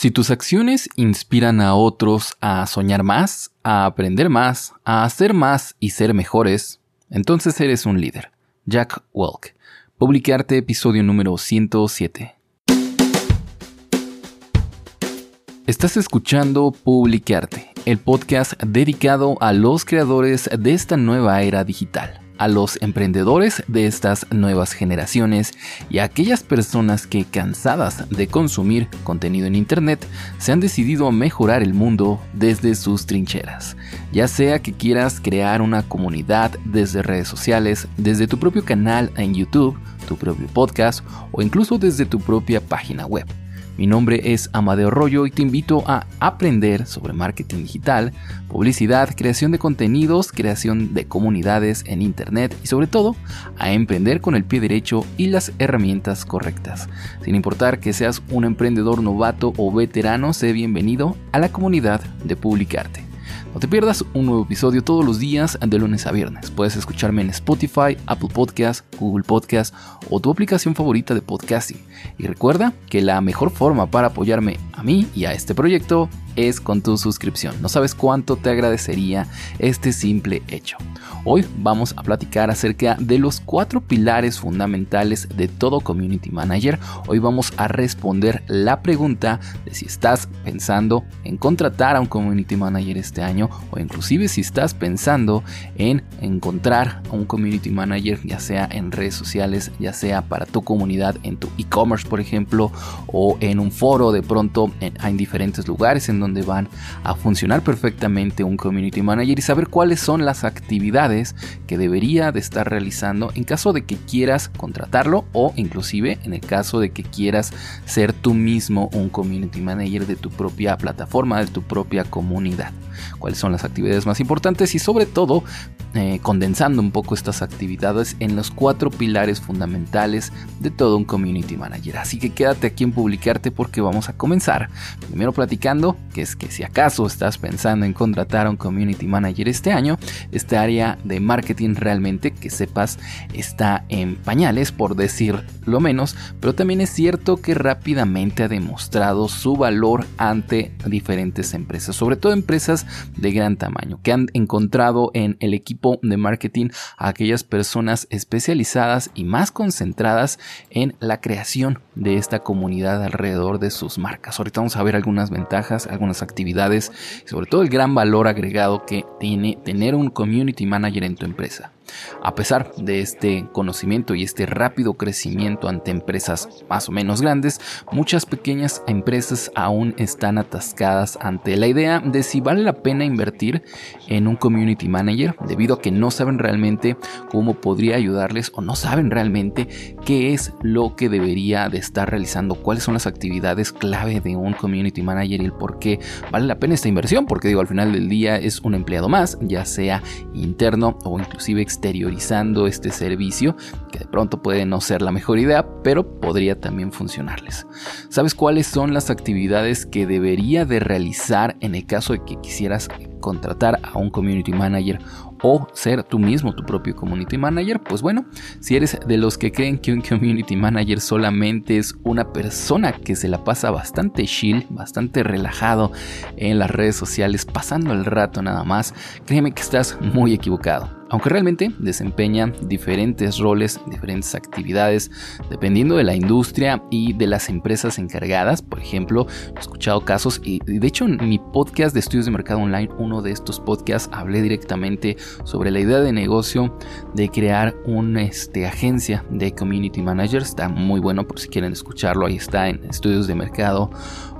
Si tus acciones inspiran a otros a soñar más, a aprender más, a hacer más y ser mejores, entonces eres un líder. Jack Welk. Publicarte episodio número 107. Estás escuchando Publicarte, el podcast dedicado a los creadores de esta nueva era digital a los emprendedores de estas nuevas generaciones y a aquellas personas que, cansadas de consumir contenido en Internet, se han decidido a mejorar el mundo desde sus trincheras. Ya sea que quieras crear una comunidad desde redes sociales, desde tu propio canal en YouTube, tu propio podcast o incluso desde tu propia página web. Mi nombre es Amadeo Rollo y te invito a aprender sobre marketing digital, publicidad, creación de contenidos, creación de comunidades en Internet y sobre todo a emprender con el pie derecho y las herramientas correctas. Sin importar que seas un emprendedor novato o veterano, sé bienvenido a la comunidad de Publicarte. No te pierdas un nuevo episodio todos los días de lunes a viernes. Puedes escucharme en Spotify, Apple Podcast, Google Podcast o tu aplicación favorita de podcasting. Y recuerda que la mejor forma para apoyarme a mí y a este proyecto es con tu suscripción. No sabes cuánto te agradecería este simple hecho. Hoy vamos a platicar acerca de los cuatro pilares fundamentales de todo Community Manager. Hoy vamos a responder la pregunta de si estás pensando en contratar a un Community Manager este año o inclusive si estás pensando en encontrar a un Community Manager ya sea en redes sociales, ya sea para tu comunidad, en tu e-commerce por ejemplo o en un foro de pronto en, en diferentes lugares en donde van a funcionar perfectamente un Community Manager y saber cuáles son las actividades que debería de estar realizando en caso de que quieras contratarlo o inclusive en el caso de que quieras ser tú mismo un community manager de tu propia plataforma, de tu propia comunidad. Cuáles son las actividades más importantes y sobre todo eh, condensando un poco estas actividades en los cuatro pilares fundamentales de todo un community manager. Así que quédate aquí en publicarte porque vamos a comenzar. Primero platicando que es que si acaso estás pensando en contratar a un community manager este año, este área de marketing realmente que sepas está en pañales por decir lo menos, pero también es cierto que rápidamente ha demostrado su valor ante diferentes empresas, sobre todo empresas de gran tamaño, que han encontrado en el equipo de marketing a aquellas personas especializadas y más concentradas en la creación de esta comunidad alrededor de sus marcas. Ahorita vamos a ver algunas ventajas, algunas actividades y sobre todo el gran valor agregado que tiene tener un community manager en tu empresa. A pesar de este conocimiento y este rápido crecimiento ante empresas más o menos grandes, muchas pequeñas empresas aún están atascadas ante la idea de si vale la pena invertir en un community manager debido a que no saben realmente cómo podría ayudarles o no saben realmente qué es lo que debería de estar realizando, cuáles son las actividades clave de un community manager y el por qué vale la pena esta inversión, porque digo, al final del día es un empleado más, ya sea interno o inclusive exteriorizando este servicio, que de pronto puede no ser la mejor idea, pero podría también funcionarles. ¿Sabes cuáles son las actividades que debería de realizar en el caso de que quisieras contratar a un community manager o ser tú mismo tu propio community manager, pues bueno, si eres de los que creen que un community manager solamente es una persona que se la pasa bastante chill, bastante relajado en las redes sociales, pasando el rato nada más, créeme que estás muy equivocado aunque realmente desempeñan diferentes roles, diferentes actividades, dependiendo de la industria y de las empresas encargadas. Por ejemplo, he escuchado casos y de hecho en mi podcast de estudios de mercado online, uno de estos podcasts, hablé directamente sobre la idea de negocio de crear una este, agencia de community managers. Está muy bueno por si quieren escucharlo, ahí está en estudios de mercado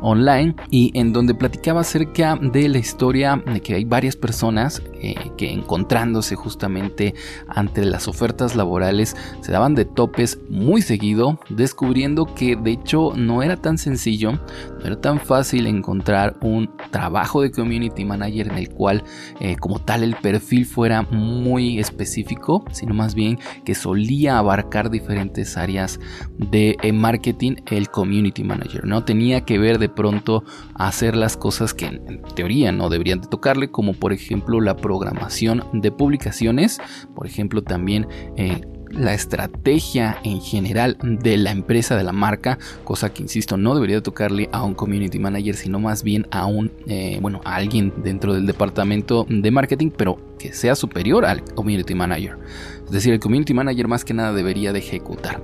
online y en donde platicaba acerca de la historia de que hay varias personas eh, que encontrándose justamente ante las ofertas laborales se daban de topes muy seguido, descubriendo que de hecho no era tan sencillo, no era tan fácil encontrar un trabajo de community manager en el cual eh, como tal el perfil fuera muy específico, sino más bien que solía abarcar diferentes áreas de eh, marketing el community manager, ¿no? Tenía que ver de pronto hacer las cosas que en, teoría no deberían de tocarle, como por ejemplo la programación de publicaciones, por ejemplo también eh, la estrategia en general de la empresa, de la marca, cosa que insisto, no debería tocarle a un community manager, sino más bien a un, eh, bueno, a alguien dentro del departamento de marketing, pero que sea superior al community manager. Es decir, el community manager más que nada debería de ejecutar.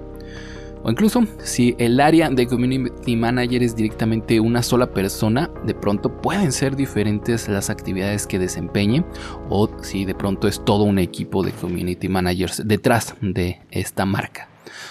O incluso si el área de community manager es directamente una sola persona, de pronto pueden ser diferentes las actividades que desempeñe o si de pronto es todo un equipo de community managers detrás de esta marca.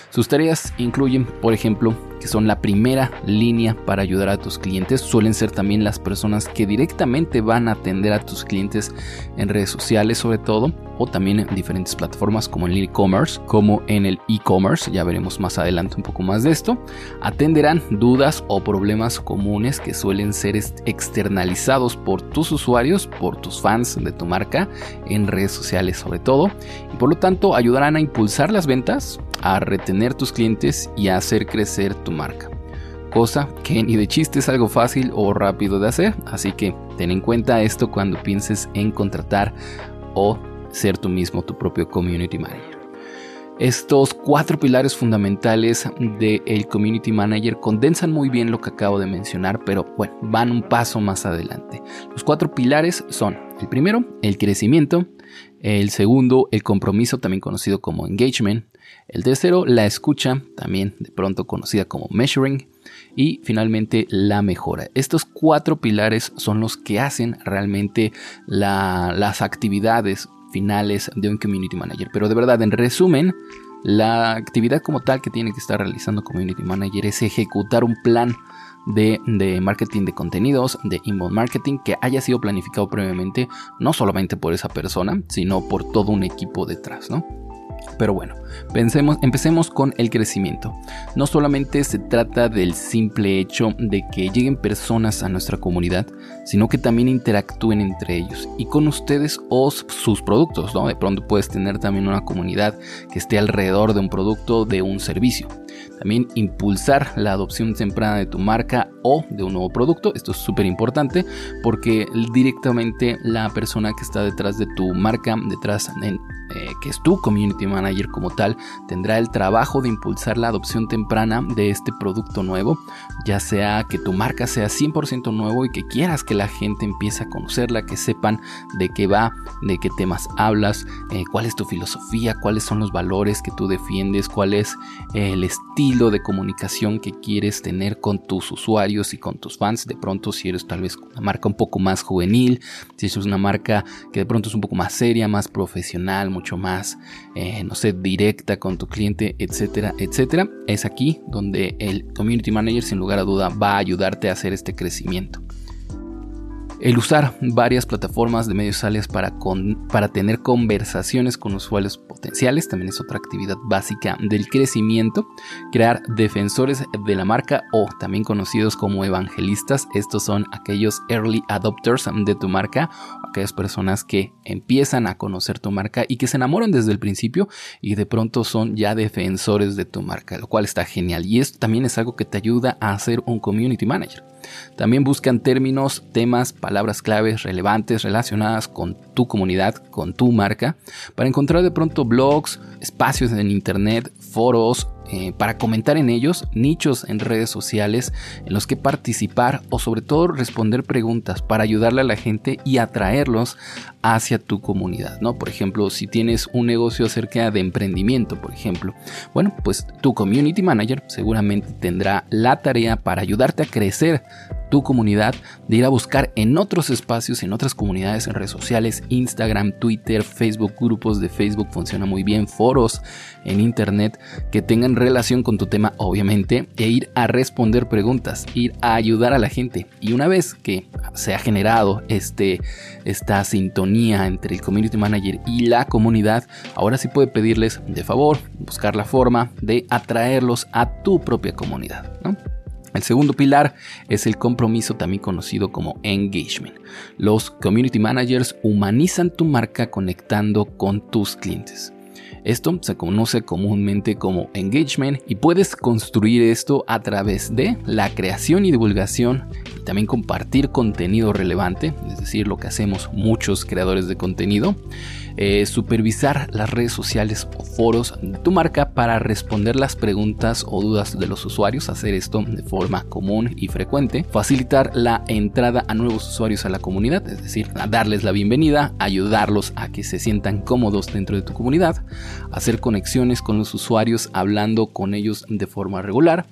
Sus tareas incluyen, por ejemplo, que son la primera línea para ayudar a tus clientes. Suelen ser también las personas que directamente van a atender a tus clientes en redes sociales sobre todo o también en diferentes plataformas como en el e-commerce, como en el e-commerce, ya veremos más adelante un poco más de esto. Atenderán dudas o problemas comunes que suelen ser externalizados por tus usuarios, por tus fans de tu marca en redes sociales sobre todo y por lo tanto ayudarán a impulsar las ventas, a retener tus clientes y a hacer crecer tu marca. Cosa que ni de chiste es algo fácil o rápido de hacer, así que ten en cuenta esto cuando pienses en contratar o ser tú mismo tu propio community manager. Estos cuatro pilares fundamentales del community manager condensan muy bien lo que acabo de mencionar, pero bueno, van un paso más adelante. Los cuatro pilares son el primero, el crecimiento, el segundo, el compromiso, también conocido como engagement, el tercero, la escucha, también de pronto conocida como measuring. Y finalmente la mejora. Estos cuatro pilares son los que hacen realmente las actividades finales de un community manager. Pero de verdad, en resumen, la actividad como tal que tiene que estar realizando community manager es ejecutar un plan de, de, marketing de contenidos, de inbound marketing, que haya sido planificado previamente, no solamente por esa persona, sino por todo un equipo detrás, ¿no? Pero bueno, pensemos, empecemos con el crecimiento. No solamente se trata del simple hecho de que lleguen personas a nuestra comunidad, sino que también interactúen entre ellos y con ustedes o sus productos. ¿no? De pronto puedes tener también una comunidad que esté alrededor de un producto, de un servicio. También impulsar la adopción temprana de tu marca o de un nuevo producto. Esto es súper importante porque directamente la persona que está detrás de tu marca, detrás eh, que es tu community manager como tal, tendrá el trabajo de impulsar la adopción temprana de este producto nuevo, ya sea que tu marca sea 100% nuevo y que quieras que la gente empiece a conocerla, que sepan de qué va, de qué temas hablas, eh, cuál es tu filosofía, cuáles son los valores que tú defiendes, cuál es el estilo de comunicación que quieres tener con tus usuarios y con tus fans. De pronto, si eres tal vez una marca un poco más juvenil, si es una marca que de pronto es un poco más seria, más profesional, mucho más, eh, no sé, directa con tu cliente, etcétera, etcétera, es aquí donde el Community Manager sin lugar a duda va a ayudarte a hacer este crecimiento. El usar varias plataformas de medios sociales para, para tener conversaciones con usuarios potenciales también es otra actividad básica del crecimiento. Crear defensores de la marca o también conocidos como evangelistas. Estos son aquellos early adopters de tu marca, aquellas personas que empiezan a conocer tu marca y que se enamoran desde el principio y de pronto son ya defensores de tu marca, lo cual está genial. Y esto también es algo que te ayuda a ser un community manager. También buscan términos, temas, palabras claves relevantes relacionadas con tu comunidad, con tu marca, para encontrar de pronto blogs, espacios en internet, foros, eh, para comentar en ellos, nichos en redes sociales en los que participar o sobre todo responder preguntas para ayudarle a la gente y atraerlos hacia tu comunidad, ¿no? Por ejemplo, si tienes un negocio acerca de emprendimiento, por ejemplo, bueno, pues tu community manager seguramente tendrá la tarea para ayudarte a crecer tu comunidad, de ir a buscar en otros espacios, en otras comunidades, en redes sociales, Instagram, Twitter, Facebook, grupos de Facebook, funciona muy bien, foros en Internet que tengan relación con tu tema, obviamente, e ir a responder preguntas, ir a ayudar a la gente. Y una vez que se ha generado este, esta sintonía entre el community manager y la comunidad, ahora sí puede pedirles de favor, buscar la forma de atraerlos a tu propia comunidad. El segundo pilar es el compromiso, también conocido como engagement. Los community managers humanizan tu marca conectando con tus clientes. Esto se conoce comúnmente como engagement y puedes construir esto a través de la creación y divulgación también compartir contenido relevante, es decir, lo que hacemos muchos creadores de contenido. Eh, supervisar las redes sociales o foros de tu marca para responder las preguntas o dudas de los usuarios, hacer esto de forma común y frecuente, facilitar la entrada a nuevos usuarios a la comunidad, es decir, darles la bienvenida, ayudarlos a que se sientan cómodos dentro de tu comunidad, hacer conexiones con los usuarios hablando con ellos de forma regular,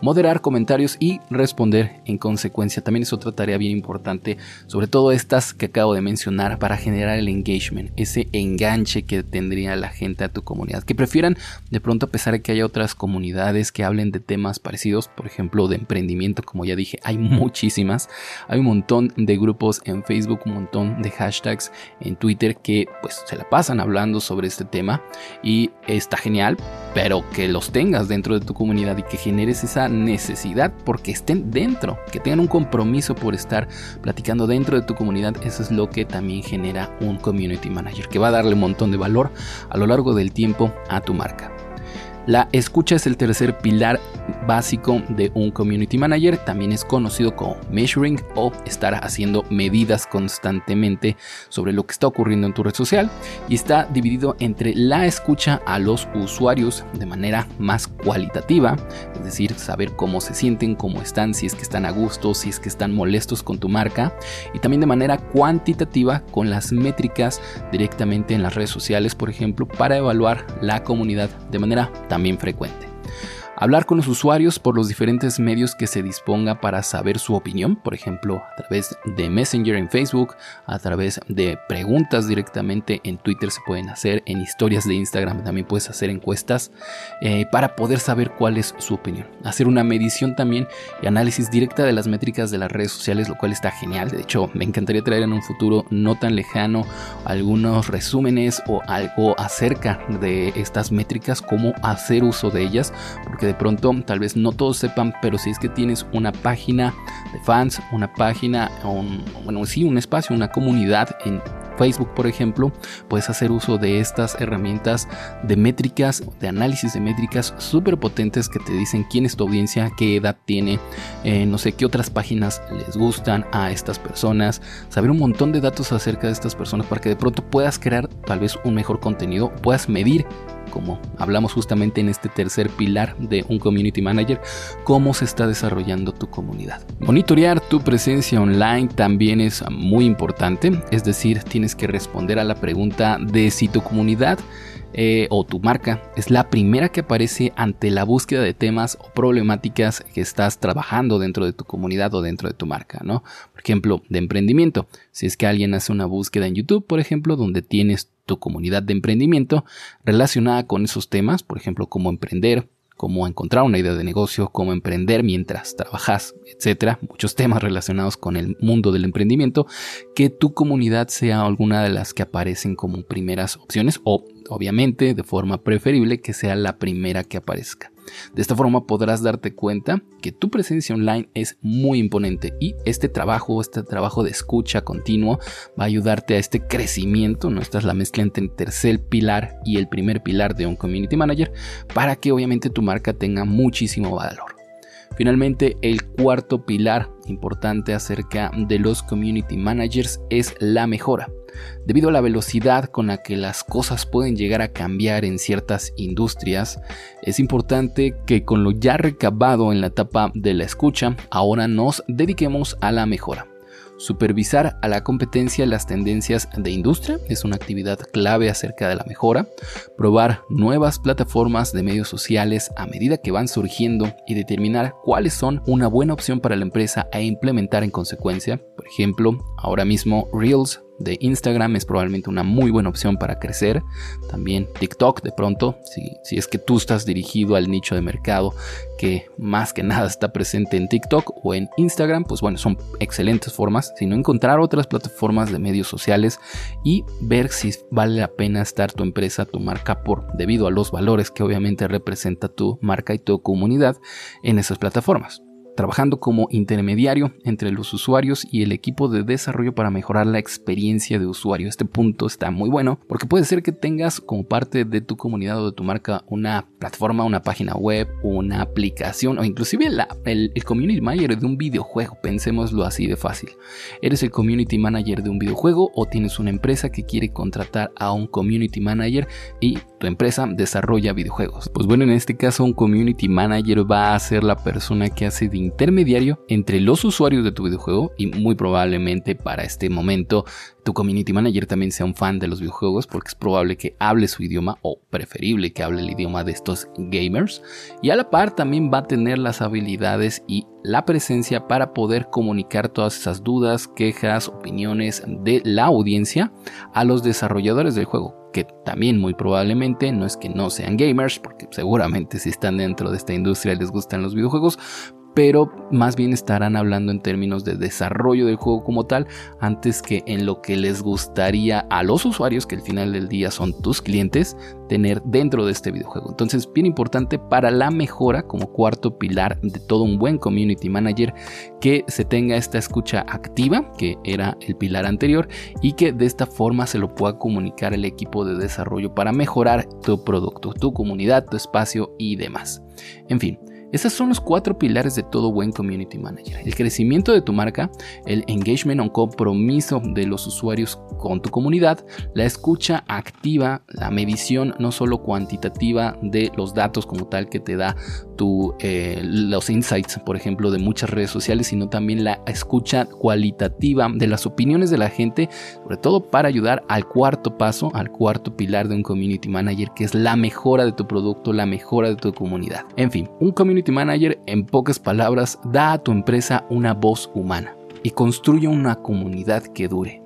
moderar comentarios y responder en consecuencia. También es otra tarea bien importante, sobre todo estas que acabo de mencionar para generar el engagement, ese enganche que tendría la gente a tu comunidad. Que prefieran de pronto, a pesar de que haya otras comunidades que hablen de temas parecidos, por ejemplo, de emprendimiento, como ya dije, hay muchísimas. Hay un montón de grupos en Facebook, un montón de hashtags en Twitter que pues se la pasan hablando sobre este tema y está genial, pero que los tengas dentro de tu comunidad y que generes esa necesidad porque estén dentro, que tengan un compromiso por estar platicando dentro de tu comunidad, eso es lo que también genera un community manager que va a darle un montón de valor a lo largo del tiempo a tu marca. La escucha es el tercer pilar básico de un community manager, también es conocido como measuring o estar haciendo medidas constantemente sobre lo que está ocurriendo en tu red social. Y está dividido entre la escucha a los usuarios de manera más cualitativa, es decir, saber cómo se sienten, cómo están, si es que están a gusto, si es que están molestos con tu marca. Y también de manera cuantitativa con las métricas directamente en las redes sociales, por ejemplo, para evaluar la comunidad de manera también frecuente. Hablar con los usuarios por los diferentes medios que se disponga para saber su opinión, por ejemplo, a través de Messenger en Facebook, a través de preguntas directamente en Twitter se pueden hacer, en historias de Instagram también puedes hacer encuestas eh, para poder saber cuál es su opinión. Hacer una medición también y análisis directa de las métricas de las redes sociales, lo cual está genial. De hecho, me encantaría traer en un futuro no tan lejano algunos resúmenes o algo acerca de estas métricas, cómo hacer uso de ellas, porque de pronto tal vez no todos sepan, pero si es que tienes una página de fans, una página, un, bueno, sí, un espacio, una comunidad en Facebook, por ejemplo, puedes hacer uso de estas herramientas de métricas, de análisis de métricas súper potentes que te dicen quién es tu audiencia, qué edad tiene, eh, no sé qué otras páginas les gustan a estas personas, saber un montón de datos acerca de estas personas para que de pronto puedas crear tal vez un mejor contenido, puedas medir como hablamos justamente en este tercer pilar de un community manager, cómo se está desarrollando tu comunidad. Monitorear tu presencia online también es muy importante, es decir, tienes que responder a la pregunta de si tu comunidad eh, o tu marca es la primera que aparece ante la búsqueda de temas o problemáticas que estás trabajando dentro de tu comunidad o dentro de tu marca, ¿no? Por ejemplo, de emprendimiento. Si es que alguien hace una búsqueda en YouTube, por ejemplo, donde tienes tu comunidad de emprendimiento relacionada con esos temas, por ejemplo, cómo emprender, cómo encontrar una idea de negocio, cómo emprender mientras trabajas, etcétera, muchos temas relacionados con el mundo del emprendimiento, que tu comunidad sea alguna de las que aparecen como primeras opciones o obviamente de forma preferible que sea la primera que aparezca. De esta forma podrás darte cuenta que tu presencia online es muy imponente y este trabajo, este trabajo de escucha continuo va a ayudarte a este crecimiento, ¿no? Esta es la mezcla entre el tercer pilar y el primer pilar de un community manager para que obviamente tu marca tenga muchísimo valor. Finalmente, el cuarto pilar importante acerca de los community managers es la mejora. Debido a la velocidad con la que las cosas pueden llegar a cambiar en ciertas industrias, es importante que con lo ya recabado en la etapa de la escucha, ahora nos dediquemos a la mejora. Supervisar a la competencia las tendencias de industria es una actividad clave acerca de la mejora. Probar nuevas plataformas de medios sociales a medida que van surgiendo y determinar cuáles son una buena opción para la empresa e implementar en consecuencia. Por ejemplo, ahora mismo Reels de Instagram es probablemente una muy buena opción para crecer. También TikTok de pronto, si, es que tú estás dirigido al nicho de mercado que más que nada está presente en TikTok o en Instagram, pues bueno, son excelentes formas, sino encontrar otras plataformas de medios sociales y ver si vale la pena estar tu empresa, tu marca por debido a los valores que obviamente representa tu marca y tu comunidad en esas plataformas. Trabajando como intermediario entre los usuarios y el equipo de desarrollo para mejorar la experiencia de usuario. Este punto está muy bueno porque puede ser que tengas como parte de tu comunidad o de tu marca una plataforma, una página web, una aplicación o inclusive el, el community manager de un videojuego. Pensémoslo así de fácil. Eres el community manager de un videojuego o tienes una empresa que quiere contratar a un community manager y tu empresa desarrolla videojuegos. Pues bueno, en este caso un community manager va a ser la persona que hace de intermediario entre los usuarios de tu videojuego y muy probablemente para este momento tu community manager también sea un fan de los videojuegos porque es probable que hable su idioma o preferible que hable el idioma de estos gamers y a la par también va a tener las habilidades y la presencia para poder comunicar todas esas dudas, quejas, opiniones de la audiencia a los desarrolladores del juego que también muy probablemente no es que no sean gamers, porque seguramente si están dentro de esta industria les gustan los videojuegos, pero más bien estarán hablando en términos de desarrollo del juego como tal, antes que en lo que les gustaría a los usuarios, que al final del día son tus clientes, tener dentro de este videojuego. Entonces, bien importante para la mejora como cuarto pilar de todo un buen community manager, que se tenga esta escucha activa, que era el pilar anterior, y que de esta forma se lo pueda comunicar el equipo de desarrollo para mejorar tu producto, tu comunidad, tu espacio y demás. En fin, esos son los cuatro pilares de todo buen community manager. El crecimiento de tu marca, el engagement o compromiso de los usuarios con tu comunidad, la escucha activa, la medición no solo cuantitativa de los datos como tal que te da eh, los insights, por ejemplo, de muchas redes sociales, sino también la escucha cualitativa de las opiniones de la gente, sobre todo para ayudar al cuarto paso, al cuarto pilar de un community manager, que es la mejora de tu producto, la mejora de tu comunidad. En fin, un community Manager, en pocas palabras, da a tu empresa una voz humana y construye una comunidad que dure.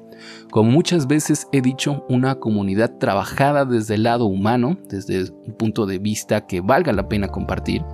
Como muchas veces he dicho, una comunidad trabajada desde el lado humano, desde un punto de vista que valga la pena compartir,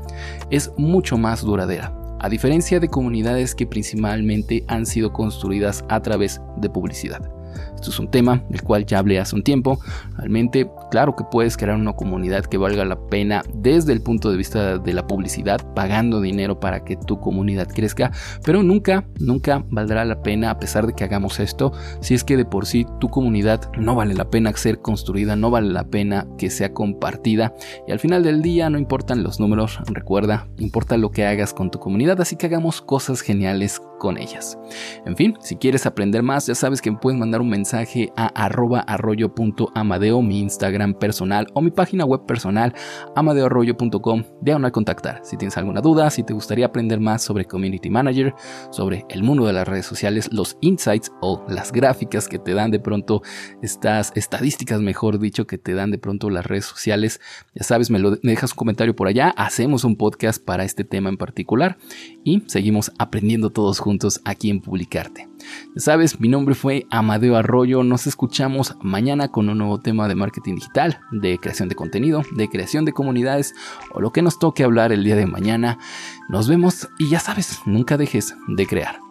es mucho más duradera, a diferencia de comunidades que principalmente han sido construidas a través de publicidad. Esto es un tema del cual ya hablé hace un tiempo. Realmente, claro que puedes crear una comunidad que valga la pena desde el punto de vista de la publicidad, pagando dinero para que tu comunidad crezca, pero nunca, nunca valdrá la pena, a pesar de que hagamos esto, si es que de por sí tu comunidad no vale la pena ser construida, no vale la pena que sea compartida. Y al final del día no importan los números, recuerda, importa lo que hagas con tu comunidad, así que hagamos cosas geniales con ellas. En fin, si quieres aprender más, ya sabes que me puedes mandar un mensaje a arroba arroyo.amadeo, mi Instagram personal o mi página web personal, amadeoarroyo.com, a contactar. Si tienes alguna duda, si te gustaría aprender más sobre Community Manager, sobre el mundo de las redes sociales, los insights o las gráficas que te dan de pronto estas estadísticas, mejor dicho, que te dan de pronto las redes sociales, ya sabes, me lo dejas un comentario por allá, hacemos un podcast para este tema en particular y seguimos aprendiendo todos juntos aquí en Publicarte. Ya sabes, mi nombre fue Amadeo Nos escuchamos mañana con un nuevo tema de marketing digital, de creación de contenido, de creación de comunidades o lo que nos toque hablar el día de mañana. Nos vemos y ya sabes, nunca dejes de crear.